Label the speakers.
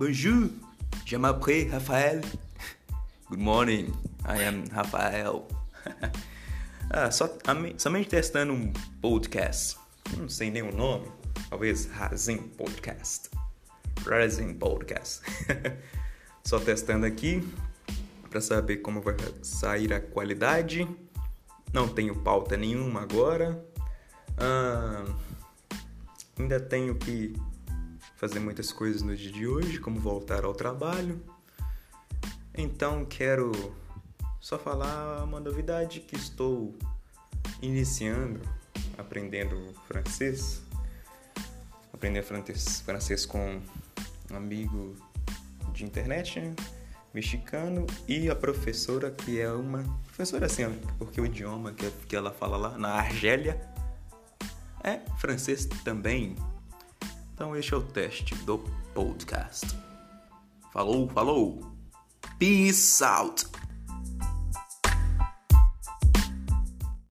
Speaker 1: Bonjour, je m'appelle Rafael. Good morning, I am Rafael. ah, só, somente testando um podcast. Não sei nem o nome. Talvez Razin Podcast. Razin Podcast. só testando aqui para saber como vai sair a qualidade. Não tenho pauta nenhuma agora. Ah, ainda tenho que fazer muitas coisas no dia de hoje, como voltar ao trabalho. Então quero só falar uma novidade que estou iniciando, aprendendo francês. Aprender francês com um amigo de internet né? mexicano e a professora que é uma professora assim, porque o idioma que ela fala lá na Argélia é francês também. Então este é o teste do podcast. Falou, falou. Peace out.